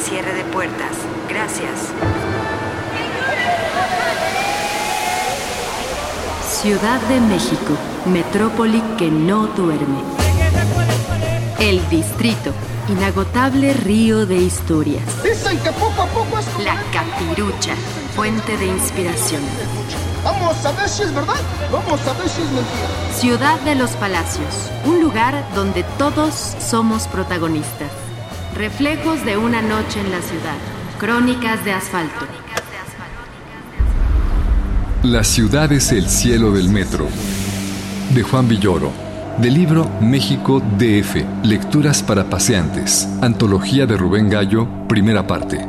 cierre de puertas. Gracias. Ciudad de México, metrópoli que no duerme. El distrito, inagotable río de historias. Dicen que poco a poco es La capirucha, fuente de inspiración. Vamos a ver si es verdad. Vamos a ver si es mentira. Ciudad de los Palacios, un lugar donde todos somos protagonistas. Reflejos de una noche en la ciudad. Crónicas de asfalto. La ciudad es el cielo del metro. De Juan Villoro. Del libro México DF. Lecturas para paseantes. Antología de Rubén Gallo. Primera parte.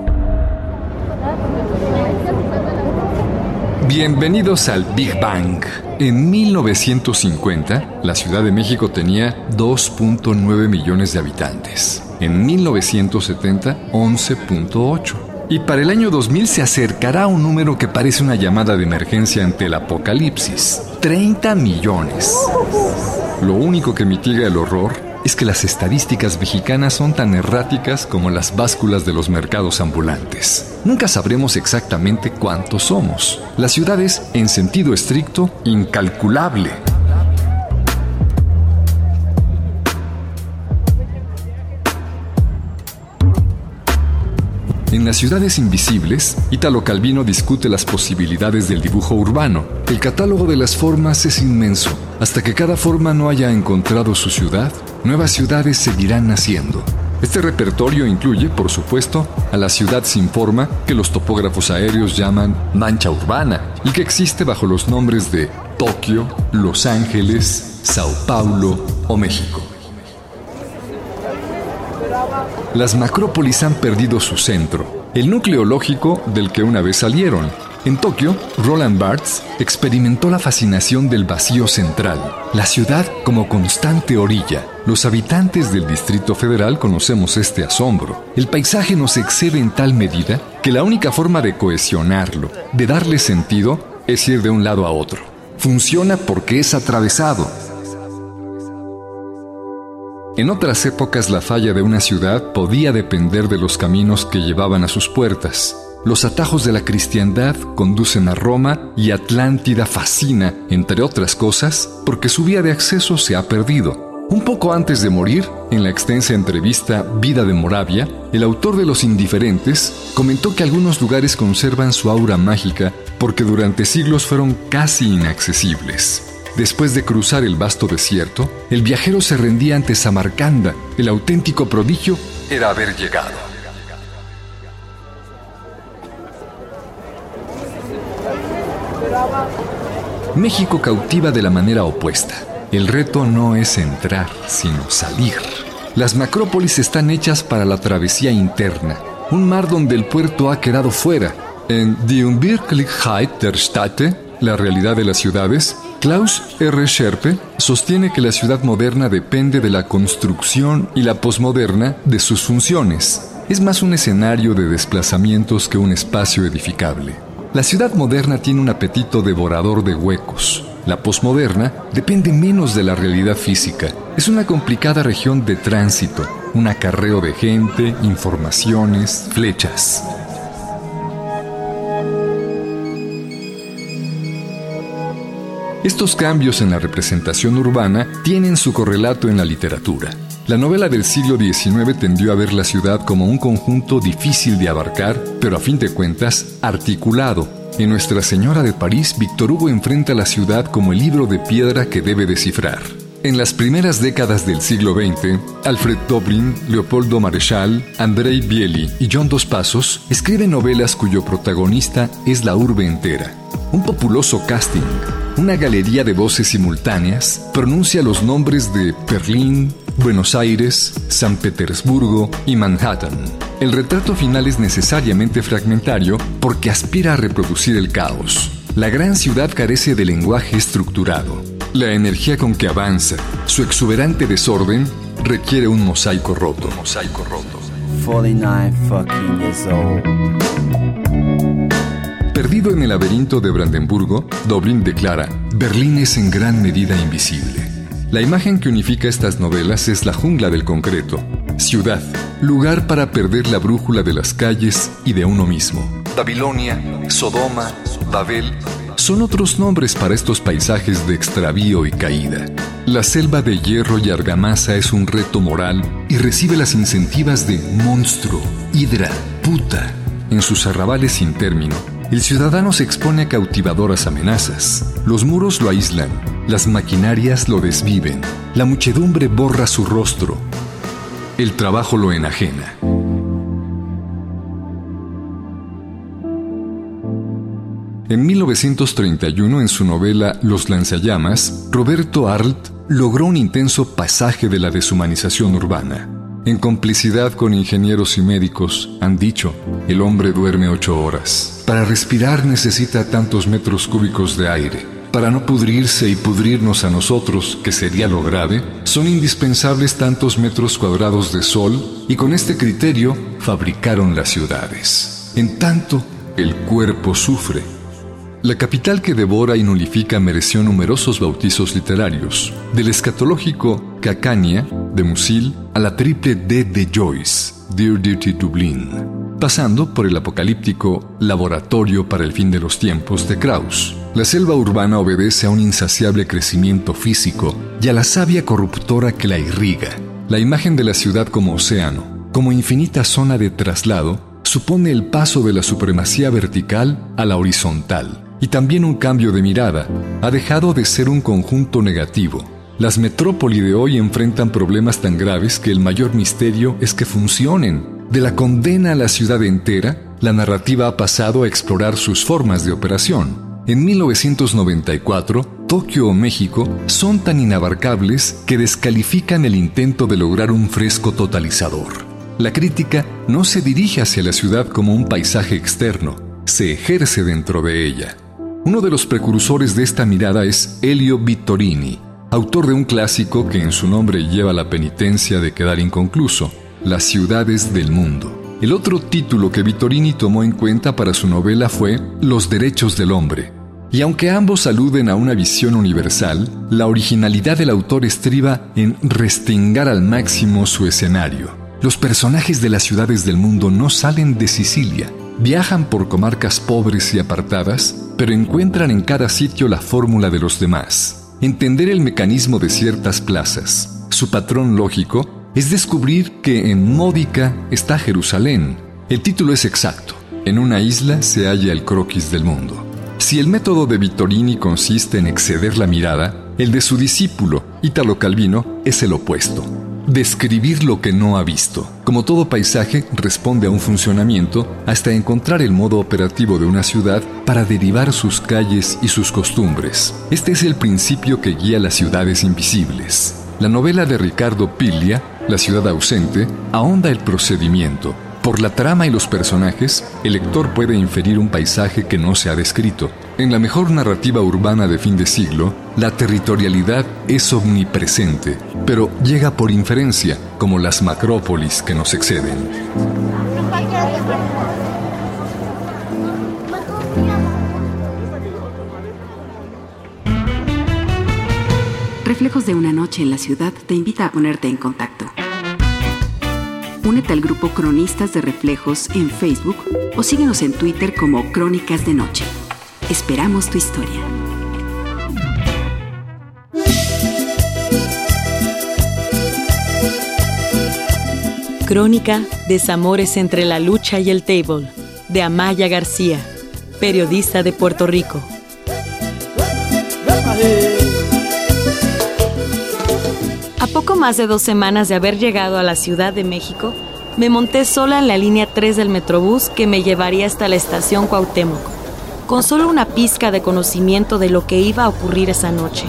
Bienvenidos al Big Bang. En 1950, la Ciudad de México tenía 2.9 millones de habitantes. En 1970, 11.8. Y para el año 2000 se acercará a un número que parece una llamada de emergencia ante el apocalipsis. 30 millones. Lo único que mitiga el horror es que las estadísticas mexicanas son tan erráticas como las básculas de los mercados ambulantes. Nunca sabremos exactamente cuántos somos. La ciudad es, en sentido estricto, incalculable. En las ciudades invisibles, Italo Calvino discute las posibilidades del dibujo urbano. El catálogo de las formas es inmenso. Hasta que cada forma no haya encontrado su ciudad, nuevas ciudades seguirán naciendo. Este repertorio incluye, por supuesto, a la ciudad sin forma que los topógrafos aéreos llaman mancha urbana y que existe bajo los nombres de Tokio, Los Ángeles, Sao Paulo o México. Las macrópolis han perdido su centro, el núcleo lógico del que una vez salieron. En Tokio, Roland Barthes experimentó la fascinación del vacío central, la ciudad como constante orilla. Los habitantes del Distrito Federal conocemos este asombro. El paisaje nos excede en tal medida que la única forma de cohesionarlo, de darle sentido, es ir de un lado a otro. Funciona porque es atravesado, en otras épocas la falla de una ciudad podía depender de los caminos que llevaban a sus puertas. Los atajos de la cristiandad conducen a Roma y Atlántida fascina, entre otras cosas, porque su vía de acceso se ha perdido. Un poco antes de morir, en la extensa entrevista Vida de Moravia, el autor de Los Indiferentes comentó que algunos lugares conservan su aura mágica porque durante siglos fueron casi inaccesibles. Después de cruzar el vasto desierto, el viajero se rendía ante Samarcanda. El auténtico prodigio era haber llegado. México cautiva de la manera opuesta. El reto no es entrar, sino salir. Las macrópolis están hechas para la travesía interna, un mar donde el puerto ha quedado fuera. En Die Unwirklichkeit der Städte, la realidad de las ciudades, Klaus R. Scherpe sostiene que la ciudad moderna depende de la construcción y la posmoderna de sus funciones. Es más un escenario de desplazamientos que un espacio edificable. La ciudad moderna tiene un apetito devorador de huecos. La posmoderna depende menos de la realidad física. Es una complicada región de tránsito, un acarreo de gente, informaciones, flechas. Estos cambios en la representación urbana tienen su correlato en la literatura. La novela del siglo XIX tendió a ver la ciudad como un conjunto difícil de abarcar, pero a fin de cuentas articulado. En Nuestra Señora de París, Víctor Hugo enfrenta la ciudad como el libro de piedra que debe descifrar. En las primeras décadas del siglo XX, Alfred Doblin, Leopoldo Marechal, Andrei Bieli y John Dos Pasos escriben novelas cuyo protagonista es la urbe entera. Un populoso casting, una galería de voces simultáneas, pronuncia los nombres de Berlín, Buenos Aires, San Petersburgo y Manhattan. El retrato final es necesariamente fragmentario porque aspira a reproducir el caos. La gran ciudad carece de lenguaje estructurado. La energía con que avanza, su exuberante desorden, requiere un mosaico roto. Mosaico roto. 49 fucking years old. En el laberinto de Brandenburgo, Doblin declara, Berlín es en gran medida invisible. La imagen que unifica estas novelas es la jungla del concreto. Ciudad, lugar para perder la brújula de las calles y de uno mismo. Babilonia, Sodoma, Babel, son otros nombres para estos paisajes de extravío y caída. La selva de hierro y argamasa es un reto moral y recibe las incentivas de monstruo, hidra, puta. En sus arrabales sin término, el ciudadano se expone a cautivadoras amenazas. Los muros lo aíslan, las maquinarias lo desviven, la muchedumbre borra su rostro, el trabajo lo enajena. En 1931, en su novela Los lanzallamas, Roberto Arlt logró un intenso pasaje de la deshumanización urbana. En complicidad con ingenieros y médicos, han dicho, el hombre duerme ocho horas. Para respirar necesita tantos metros cúbicos de aire. Para no pudrirse y pudrirnos a nosotros, que sería lo grave, son indispensables tantos metros cuadrados de sol y con este criterio fabricaron las ciudades. En tanto, el cuerpo sufre la capital que devora y nulifica mereció numerosos bautizos literarios, del escatológico Cacania de Musil a la triple D de Joyce, Dear Dirty Dublin, pasando por el apocalíptico Laboratorio para el fin de los tiempos de Krauss. La selva urbana obedece a un insaciable crecimiento físico y a la savia corruptora que la irriga. La imagen de la ciudad como océano, como infinita zona de traslado, supone el paso de la supremacía vertical a la horizontal y también un cambio de mirada. Ha dejado de ser un conjunto negativo. Las metrópoli de hoy enfrentan problemas tan graves que el mayor misterio es que funcionen. De la condena a la ciudad entera, la narrativa ha pasado a explorar sus formas de operación. En 1994, Tokio o México son tan inabarcables que descalifican el intento de lograr un fresco totalizador. La crítica no se dirige hacia la ciudad como un paisaje externo, se ejerce dentro de ella. Uno de los precursores de esta mirada es Elio Vittorini, autor de un clásico que en su nombre lleva la penitencia de quedar inconcluso, Las ciudades del mundo. El otro título que Vittorini tomó en cuenta para su novela fue Los derechos del hombre. Y aunque ambos aluden a una visión universal, la originalidad del autor estriba en restringar al máximo su escenario. Los personajes de las ciudades del mundo no salen de Sicilia, Viajan por comarcas pobres y apartadas, pero encuentran en cada sitio la fórmula de los demás. Entender el mecanismo de ciertas plazas, su patrón lógico, es descubrir que en Módica está Jerusalén. El título es exacto. En una isla se halla el croquis del mundo. Si el método de Vittorini consiste en exceder la mirada, el de su discípulo, Italo Calvino, es el opuesto describir lo que no ha visto. Como todo paisaje, responde a un funcionamiento hasta encontrar el modo operativo de una ciudad para derivar sus calles y sus costumbres. Este es el principio que guía las ciudades invisibles. La novela de Ricardo Piglia, La ciudad ausente, ahonda el procedimiento, por la trama y los personajes, el lector puede inferir un paisaje que no se ha descrito. En la mejor narrativa urbana de fin de siglo, la territorialidad es omnipresente, pero llega por inferencia, como las macrópolis que nos exceden. Reflejos de una noche en la ciudad te invita a ponerte en contacto. Únete al grupo Cronistas de Reflejos en Facebook o síguenos en Twitter como Crónicas de Noche. Esperamos tu historia. Crónica Desamores entre la lucha y el table, de Amaya García, periodista de Puerto Rico. A poco más de dos semanas de haber llegado a la Ciudad de México, me monté sola en la línea 3 del Metrobús que me llevaría hasta la estación Cuauhtémoc, con solo una pizca de conocimiento de lo que iba a ocurrir esa noche.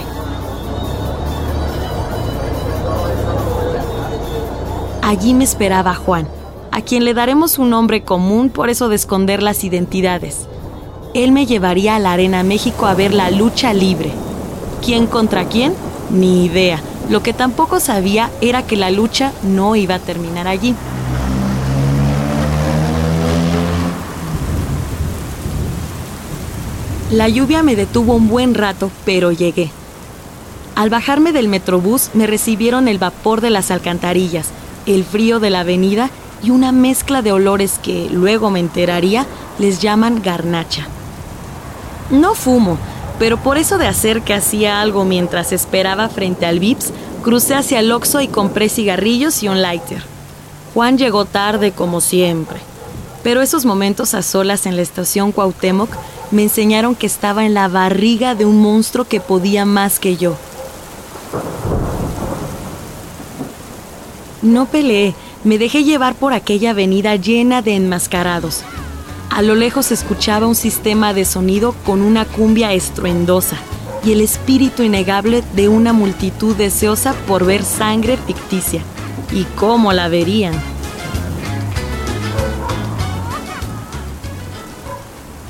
Allí me esperaba Juan, a quien le daremos un nombre común por eso de esconder las identidades. Él me llevaría a la Arena México a ver la lucha libre. ¿Quién contra quién? Ni idea lo que tampoco sabía era que la lucha no iba a terminar allí. La lluvia me detuvo un buen rato, pero llegué. Al bajarme del metrobús me recibieron el vapor de las alcantarillas, el frío de la avenida y una mezcla de olores que, luego me enteraría, les llaman garnacha. No fumo, pero por eso de hacer que hacía algo mientras esperaba frente al Vips, crucé hacia el Oxxo y compré cigarrillos y un lighter. Juan llegó tarde como siempre, pero esos momentos a solas en la estación Cuauhtémoc me enseñaron que estaba en la barriga de un monstruo que podía más que yo. No peleé, me dejé llevar por aquella avenida llena de enmascarados. A lo lejos escuchaba un sistema de sonido con una cumbia estruendosa y el espíritu innegable de una multitud deseosa por ver sangre ficticia. ¿Y cómo la verían?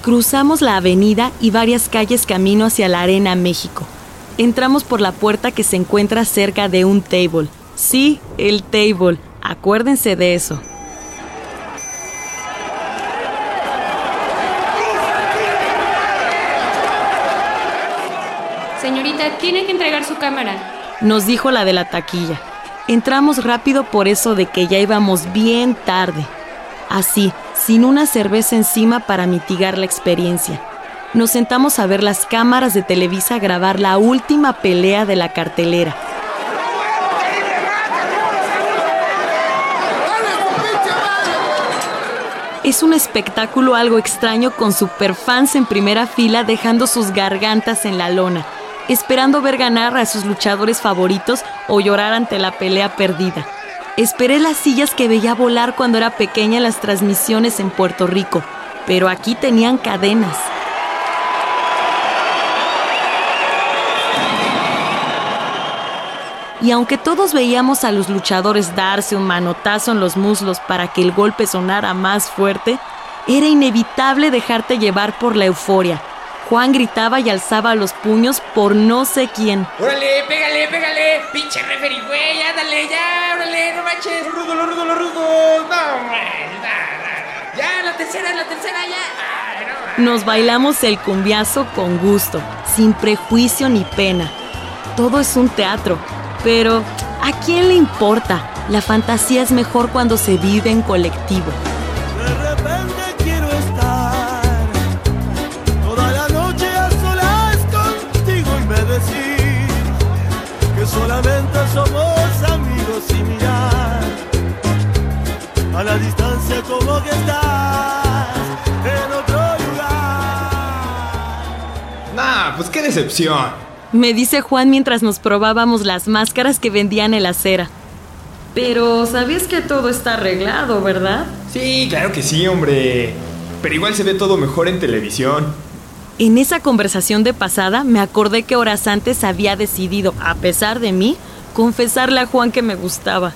Cruzamos la avenida y varias calles camino hacia la Arena México. Entramos por la puerta que se encuentra cerca de un table. Sí, el table. Acuérdense de eso. Señorita, tiene que entregar su cámara. Nos dijo la de la taquilla. Entramos rápido por eso de que ya íbamos bien tarde. Así, sin una cerveza encima para mitigar la experiencia. Nos sentamos a ver las cámaras de Televisa grabar la última pelea de la cartelera. Es un espectáculo algo extraño con superfans en primera fila dejando sus gargantas en la lona, esperando ver ganar a sus luchadores favoritos o llorar ante la pelea perdida. Esperé las sillas que veía volar cuando era pequeña en las transmisiones en Puerto Rico, pero aquí tenían cadenas. Y aunque todos veíamos a los luchadores darse un manotazo en los muslos para que el golpe sonara más fuerte, era inevitable dejarte llevar por la euforia. Juan gritaba y alzaba los puños por no sé quién. ¡Órale, pégale, pégale! ¡Pinche referee, güey! ¡Ándale, ya! ¡Órale, no manches! ¡Rudo, lo rudo, lo rudo! ¡No, no, ya la tercera, la tercera, ya! Nos bailamos el cumbiazo con gusto, sin prejuicio ni pena. Todo es un teatro, pero ¿a quién le importa? La fantasía es mejor cuando se vive en colectivo. A la distancia como que estás en otro lugar. Nah, pues qué decepción. Me dice Juan mientras nos probábamos las máscaras que vendían en la acera. Pero sabías que todo está arreglado, ¿verdad? Sí, claro que sí, hombre. Pero igual se ve todo mejor en televisión. En esa conversación de pasada me acordé que horas antes había decidido, a pesar de mí, confesarle a Juan que me gustaba.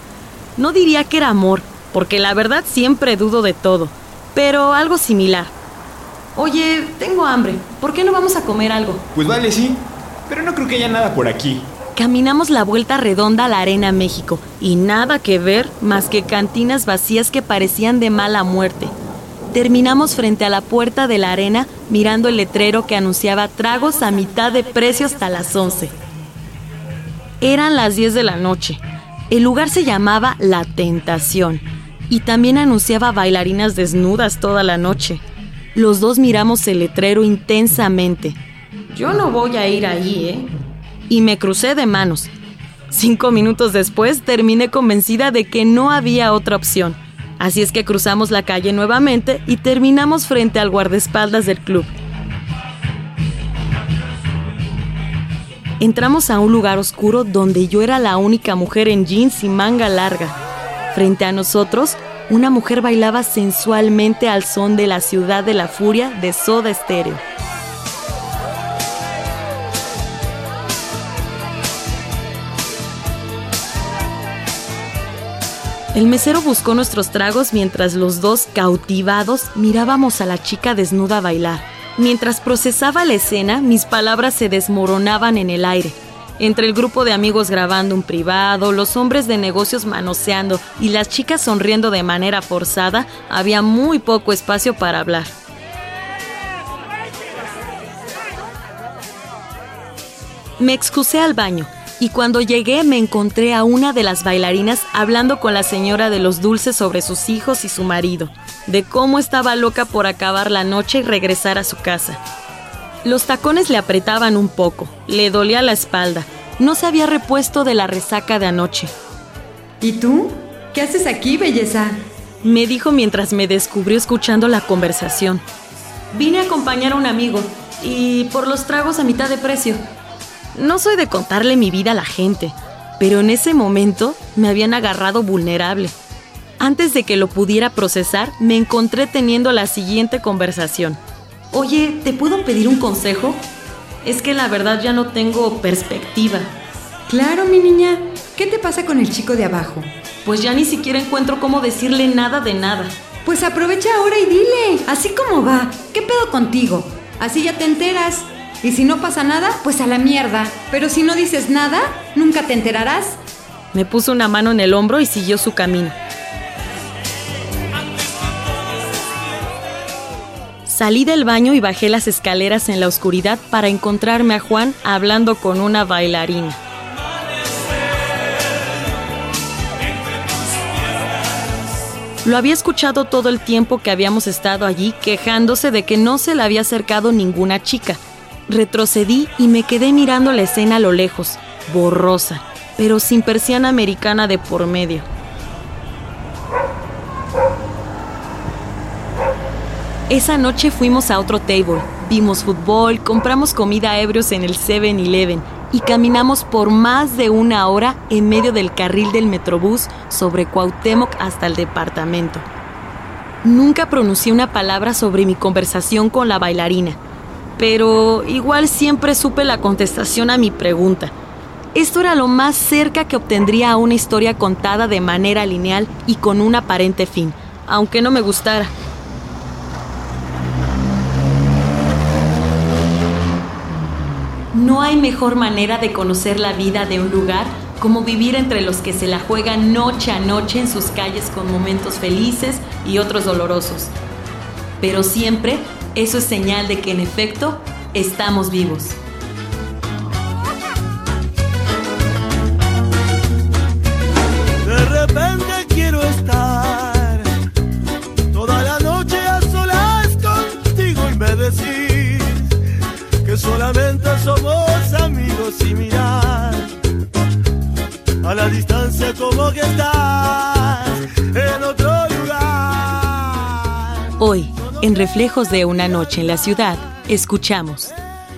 No diría que era amor, porque la verdad siempre dudo de todo, pero algo similar. Oye, tengo hambre. ¿Por qué no vamos a comer algo? Pues vale, sí. Pero no creo que haya nada por aquí. Caminamos la vuelta redonda a la Arena México y nada que ver más que cantinas vacías que parecían de mala muerte. Terminamos frente a la puerta de la arena mirando el letrero que anunciaba tragos a mitad de precio hasta las 11. Eran las 10 de la noche. El lugar se llamaba La Tentación y también anunciaba bailarinas desnudas toda la noche. Los dos miramos el letrero intensamente. Yo no voy a ir ahí, ¿eh? Y me crucé de manos. Cinco minutos después terminé convencida de que no había otra opción. Así es que cruzamos la calle nuevamente y terminamos frente al guardaespaldas del club. Entramos a un lugar oscuro donde yo era la única mujer en jeans y manga larga. Frente a nosotros, una mujer bailaba sensualmente al son de la ciudad de la furia de Soda Stereo. El mesero buscó nuestros tragos mientras los dos, cautivados, mirábamos a la chica desnuda bailar. Mientras procesaba la escena, mis palabras se desmoronaban en el aire. Entre el grupo de amigos grabando un privado, los hombres de negocios manoseando y las chicas sonriendo de manera forzada, había muy poco espacio para hablar. Me excusé al baño y cuando llegué me encontré a una de las bailarinas hablando con la señora de los dulces sobre sus hijos y su marido, de cómo estaba loca por acabar la noche y regresar a su casa. Los tacones le apretaban un poco, le dolía la espalda, no se había repuesto de la resaca de anoche. ¿Y tú? ¿Qué haces aquí, belleza? Me dijo mientras me descubrió escuchando la conversación. Vine a acompañar a un amigo y por los tragos a mitad de precio. No soy de contarle mi vida a la gente, pero en ese momento me habían agarrado vulnerable. Antes de que lo pudiera procesar, me encontré teniendo la siguiente conversación. Oye, ¿te puedo pedir un consejo? Es que la verdad ya no tengo perspectiva. Claro, mi niña. ¿Qué te pasa con el chico de abajo? Pues ya ni siquiera encuentro cómo decirle nada de nada. Pues aprovecha ahora y dile, así como va. ¿Qué pedo contigo? Así ya te enteras. Y si no pasa nada, pues a la mierda. Pero si no dices nada, nunca te enterarás. Me puso una mano en el hombro y siguió su camino. Salí del baño y bajé las escaleras en la oscuridad para encontrarme a Juan hablando con una bailarina. Lo había escuchado todo el tiempo que habíamos estado allí quejándose de que no se le había acercado ninguna chica. Retrocedí y me quedé mirando la escena a lo lejos, borrosa, pero sin persiana americana de por medio. Esa noche fuimos a otro table, vimos fútbol, compramos comida ebrios en el 7-Eleven y caminamos por más de una hora en medio del carril del Metrobús sobre Cuauhtémoc hasta el departamento. Nunca pronuncié una palabra sobre mi conversación con la bailarina, pero igual siempre supe la contestación a mi pregunta. Esto era lo más cerca que obtendría a una historia contada de manera lineal y con un aparente fin, aunque no me gustara. No hay mejor manera de conocer la vida de un lugar como vivir entre los que se la juegan noche a noche en sus calles con momentos felices y otros dolorosos. Pero siempre eso es señal de que en efecto estamos vivos. Solamente somos amigos y mirar a la distancia como que estás en otro lugar. Hoy, en Reflejos de una noche en la ciudad, escuchamos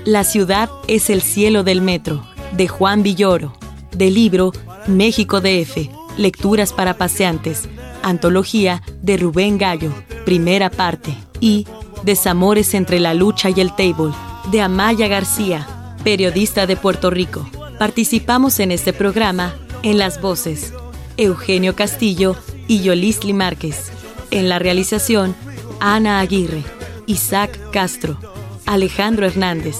La ciudad es el cielo del metro, de Juan Villoro, del libro México DF, Lecturas para Paseantes, antología de Rubén Gallo, primera parte, y Desamores entre la lucha y el table, de Amaya García, periodista de Puerto Rico. Participamos en este programa en las voces Eugenio Castillo y Yolisli Márquez. En la realización, Ana Aguirre, Isaac Castro, Alejandro Hernández,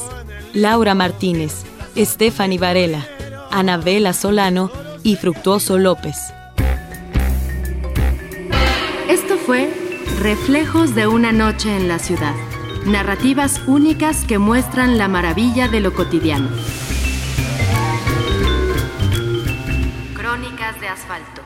Laura Martínez, Stephanie Varela, Anabela Solano y Fructuoso López. Esto fue Reflejos de una noche en la ciudad. Narrativas únicas que muestran la maravilla de lo cotidiano. Crónicas de asfalto.